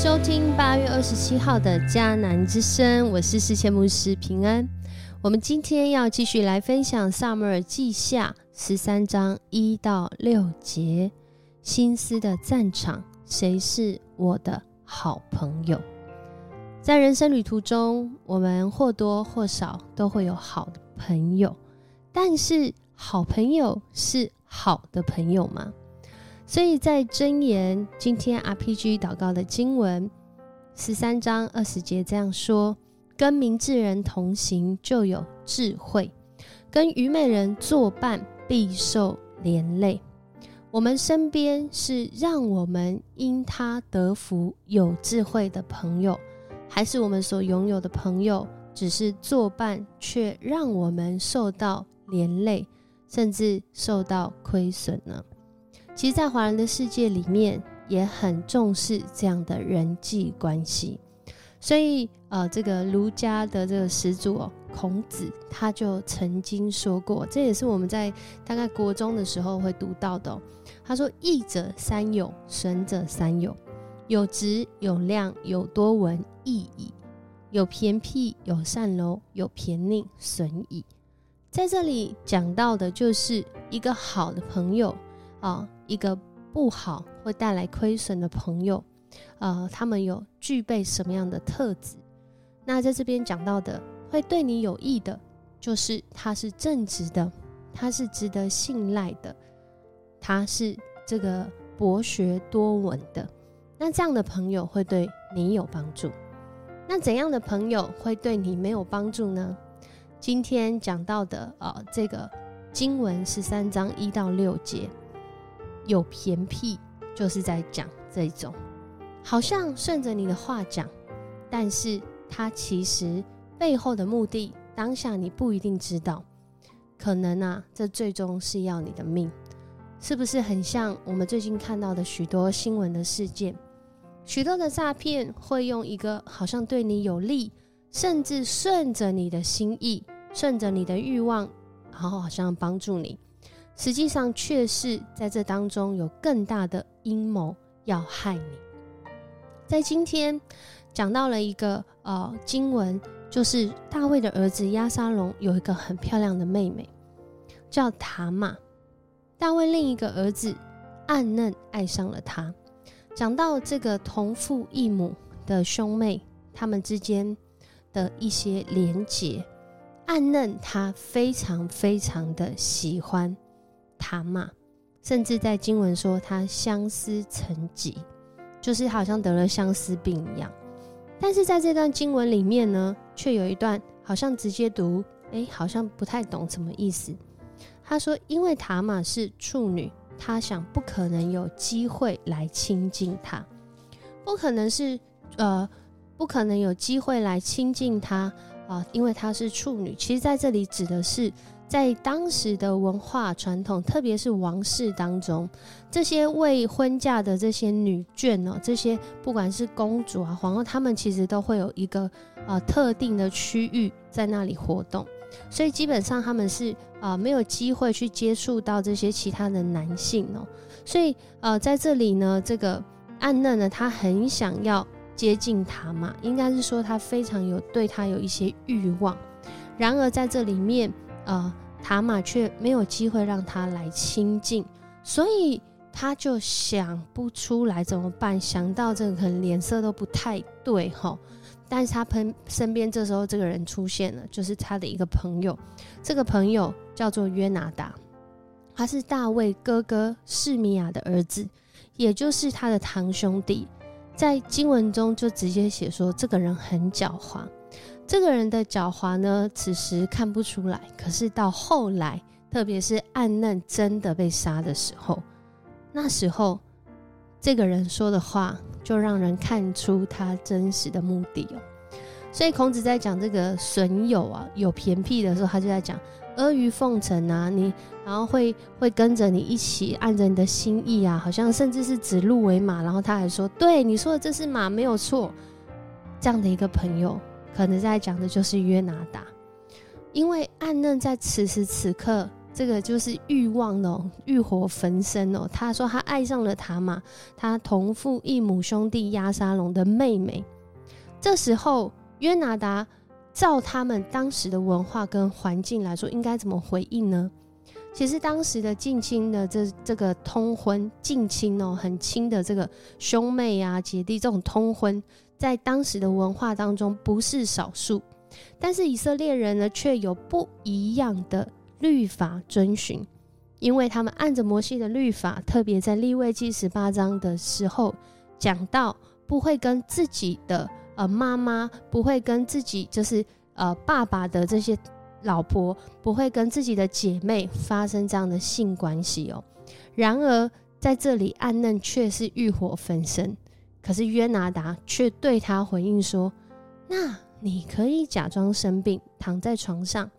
收听八月二十七号的迦南之声，我是世界牧师平安。我们今天要继续来分享萨母尔记下十三章一到六节，心思的战场，谁是我的好朋友？在人生旅途中，我们或多或少都会有好的朋友，但是好朋友是好的朋友吗？所以在箴言今天 RPG 祷告的经文十三章二十节这样说：跟明智人同行就有智慧，跟愚昧人作伴必受连累。我们身边是让我们因他得福有智慧的朋友，还是我们所拥有的朋友只是作伴，却让我们受到连累，甚至受到亏损呢？其实，在华人的世界里面，也很重视这样的人际关系。所以，呃，这个儒家的这个始祖，孔子他就曾经说过，这也是我们在大概国中的时候会读到的。他说：“义者三友，损者三友。有直，有量，有多闻，义矣；有偏僻，有善柔，有偏佞，损矣。”在这里讲到的就是一个好的朋友啊。一个不好会带来亏损的朋友，呃，他们有具备什么样的特质？那在这边讲到的，会对你有益的，就是他是正直的，他是值得信赖的，他是这个博学多闻的。那这样的朋友会对你有帮助。那怎样的朋友会对你没有帮助呢？今天讲到的，呃，这个经文十三章一到六节。有偏僻，就是在讲这种，好像顺着你的话讲，但是他其实背后的目的，当下你不一定知道。可能啊，这最终是要你的命，是不是很像我们最近看到的许多新闻的事件？许多的诈骗会用一个好像对你有利，甚至顺着你的心意，顺着你的欲望，然后好像帮助你。实际上却是在这当中有更大的阴谋要害你。在今天讲到了一个呃经文，就是大卫的儿子亚沙龙有一个很漂亮的妹妹，叫塔玛。大卫另一个儿子暗嫩爱上了她。讲到这个同父异母的兄妹，他们之间的一些连结，暗嫩他非常非常的喜欢。塔玛，甚至在经文说他相思成疾，就是好像得了相思病一样。但是在这段经文里面呢，却有一段好像直接读，哎，好像不太懂什么意思。他说，因为塔玛是处女，他想不可能有机会来亲近他，不可能是呃，不可能有机会来亲近他啊，因为她是处女。其实在这里指的是。在当时的文化传统，特别是王室当中，这些未婚嫁的这些女眷哦，这些不管是公主啊、皇后，她们其实都会有一个呃特定的区域在那里活动，所以基本上他们是啊没有机会去接触到这些其他的男性哦，所以呃在这里呢，这个暗嫩呢，她很想要接近他嘛，应该是说她非常有对他有一些欲望，然而在这里面。呃，塔玛却没有机会让他来亲近，所以他就想不出来怎么办。想到这个，可能脸色都不太对哈。但是他朋身边这时候这个人出现了，就是他的一个朋友。这个朋友叫做约拿达，他是大卫哥哥示米亚的儿子，也就是他的堂兄弟。在经文中就直接写说，这个人很狡猾。这个人的狡猾呢，此时看不出来。可是到后来，特别是暗嫩真的被杀的时候，那时候这个人说的话，就让人看出他真实的目的哦。所以孔子在讲这个损友啊，有偏僻的时候，他就在讲阿谀奉承啊，你然后会会跟着你一起按着你的心意啊，好像甚至是指鹿为马。然后他还说，对你说的这是马没有错，这样的一个朋友。可能在讲的就是约拿达，因为暗嫩在此时此刻这个就是欲望哦，欲火焚身哦。他说他爱上了塔玛，他同父异母兄弟亚沙龙的妹妹。这时候约拿达照他们当时的文化跟环境来说，应该怎么回应呢？其实当时的近亲的这这个通婚近亲哦，很亲的这个兄妹啊姐弟这种通婚，在当时的文化当中不是少数。但是以色列人呢，却有不一样的律法遵循，因为他们按着摩西的律法，特别在立位记十八章的时候讲到，不会跟自己的呃妈妈，不会跟自己就是呃爸爸的这些。老婆不会跟自己的姐妹发生这样的性关系哦。然而在这里，暗嫩却是欲火焚身。可是约拿达却对他回应说：“那你可以假装生病，躺在床上，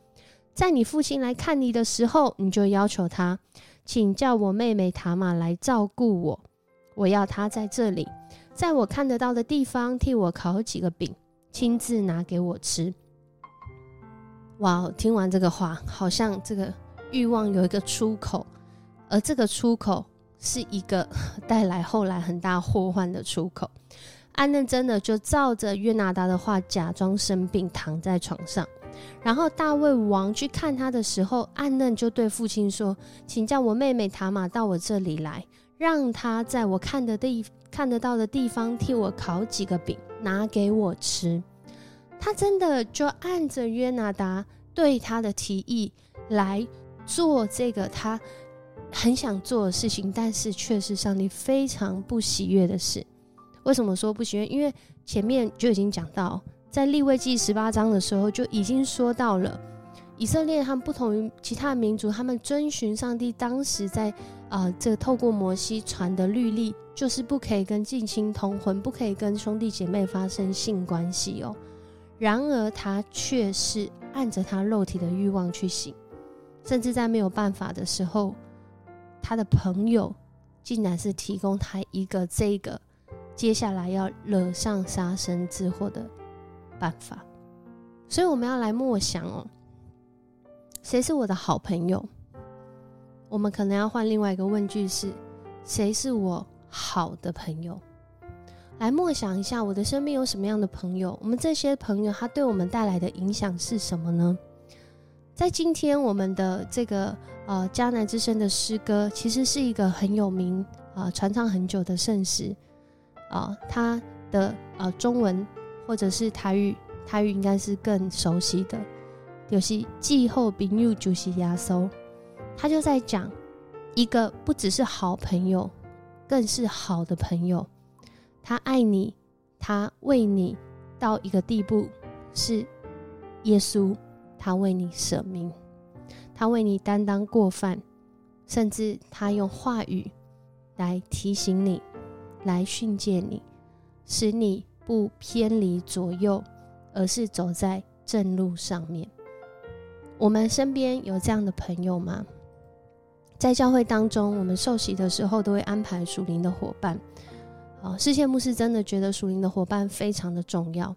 在你父亲来看你的时候，你就要求他，请叫我妹妹塔玛来照顾我。我要她在这里，在我看得到的地方替我烤几个饼，亲自拿给我吃。”哇！听完这个话，好像这个欲望有一个出口，而这个出口是一个 带来后来很大祸患的出口。安嫩真的就照着约拿达的话，假装生病躺在床上。然后大卫王去看他的时候，安嫩就对父亲说：“请叫我妹妹塔玛到我这里来，让她在我看的地看得到的地方替我烤几个饼，拿给我吃。”他真的就按着约拿达对他的提议来做这个他很想做的事情，但是却是上帝非常不喜悦的事。为什么说不喜悦？因为前面就已经讲到，在立位记十八章的时候就已经说到了，以色列他们不同于其他民族，他们遵循上帝当时在啊这透过摩西传的律例，就是不可以跟近亲通婚，不可以跟兄弟姐妹发生性关系哦。然而他却是按着他肉体的欲望去行，甚至在没有办法的时候，他的朋友竟然是提供他一个这个接下来要惹上杀身之祸的办法。所以我们要来默想哦，谁是我的好朋友？我们可能要换另外一个问句是：谁是我好的朋友？来默想一下，我的生命有什么样的朋友？我们这些朋友，他对我们带来的影响是什么呢？在今天，我们的这个呃迦南之声的诗歌，其实是一个很有名啊，传唱很久的圣诗啊。它的呃中文或者是台语，台语应该是更熟悉的，就是“季后宾友就是压缩”。他就在讲一个不只是好朋友，更是好的朋友。他爱你，他为你到一个地步，是耶稣，他为你舍命，他为你担当过犯，甚至他用话语来提醒你，来训诫你，使你不偏离左右，而是走在正路上面。我们身边有这样的朋友吗？在教会当中，我们受洗的时候都会安排属灵的伙伴。啊，世界牧师真的觉得属灵的伙伴非常的重要，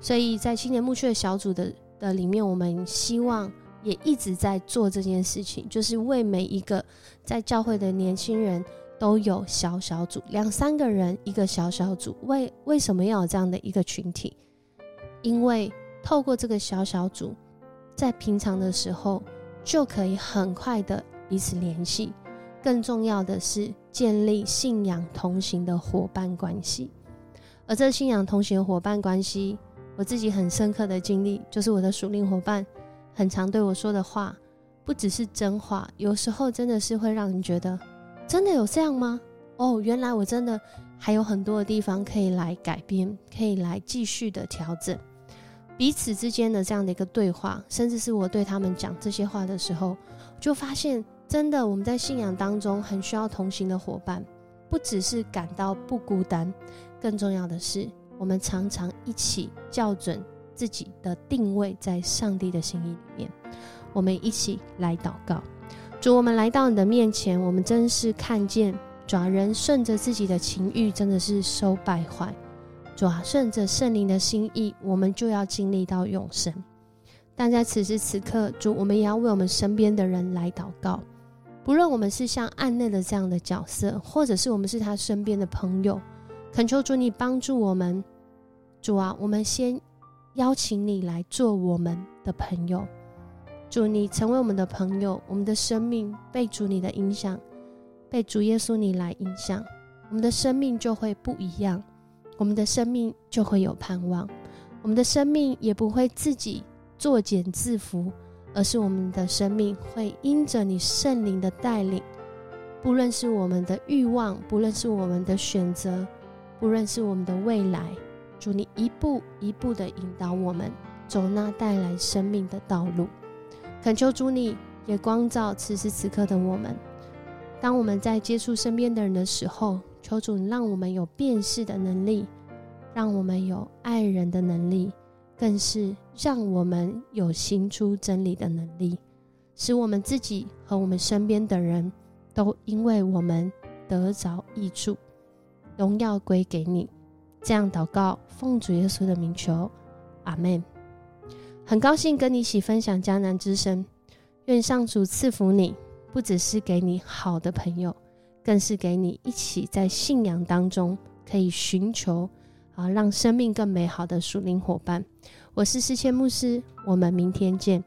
所以在青年牧区的小组的的里面，我们希望也一直在做这件事情，就是为每一个在教会的年轻人都有小小组，两三个人一个小小组。为为什么要有这样的一个群体？因为透过这个小小组，在平常的时候就可以很快的彼此联系。更重要的是建立信仰同行的伙伴关系，而这信仰同行伙伴关系，我自己很深刻的经历，就是我的属灵伙伴很常对我说的话，不只是真话，有时候真的是会让人觉得，真的有这样吗？哦，原来我真的还有很多的地方可以来改变，可以来继续的调整，彼此之间的这样的一个对话，甚至是我对他们讲这些话的时候，就发现。真的，我们在信仰当中很需要同行的伙伴，不只是感到不孤单，更重要的是，我们常常一起校准自己的定位在上帝的心意里面。我们一起来祷告，主，我们来到你的面前，我们真是看见，主人顺着自己的情欲，真的是收败坏；主顺着圣灵的心意，我们就要经历到永生。但在此时此刻，主，我们也要为我们身边的人来祷告。不论我们是像暗内的这样的角色，或者是我们是他身边的朋友，恳求主你帮助我们。主啊，我们先邀请你来做我们的朋友。主，你成为我们的朋友，我们的生命被主你的影响，被主耶稣你来影响，我们的生命就会不一样，我们的生命就会有盼望，我们的生命也不会自己。作茧自缚，而是我们的生命会因着你圣灵的带领，不论是我们的欲望，不论是我们的选择，不论是我们的未来，主你一步一步的引导我们走那带来生命的道路。恳求主你也光照此时此刻的我们，当我们在接触身边的人的时候，求主让我们有辨识的能力，让我们有爱人的能力。更是让我们有行出真理的能力，使我们自己和我们身边的人都因为我们得着益处，荣耀归给你。这样祷告，奉主耶稣的名求，阿门。很高兴跟你一起分享迦南之声，愿上主赐福你，不只是给你好的朋友，更是给你一起在信仰当中可以寻求。啊，让生命更美好的属灵伙伴，我是世谦牧师，我们明天见。